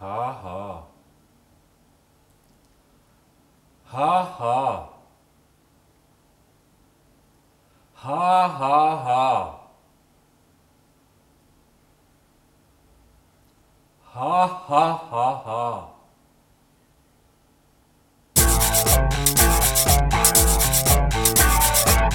好好好好好好好好好好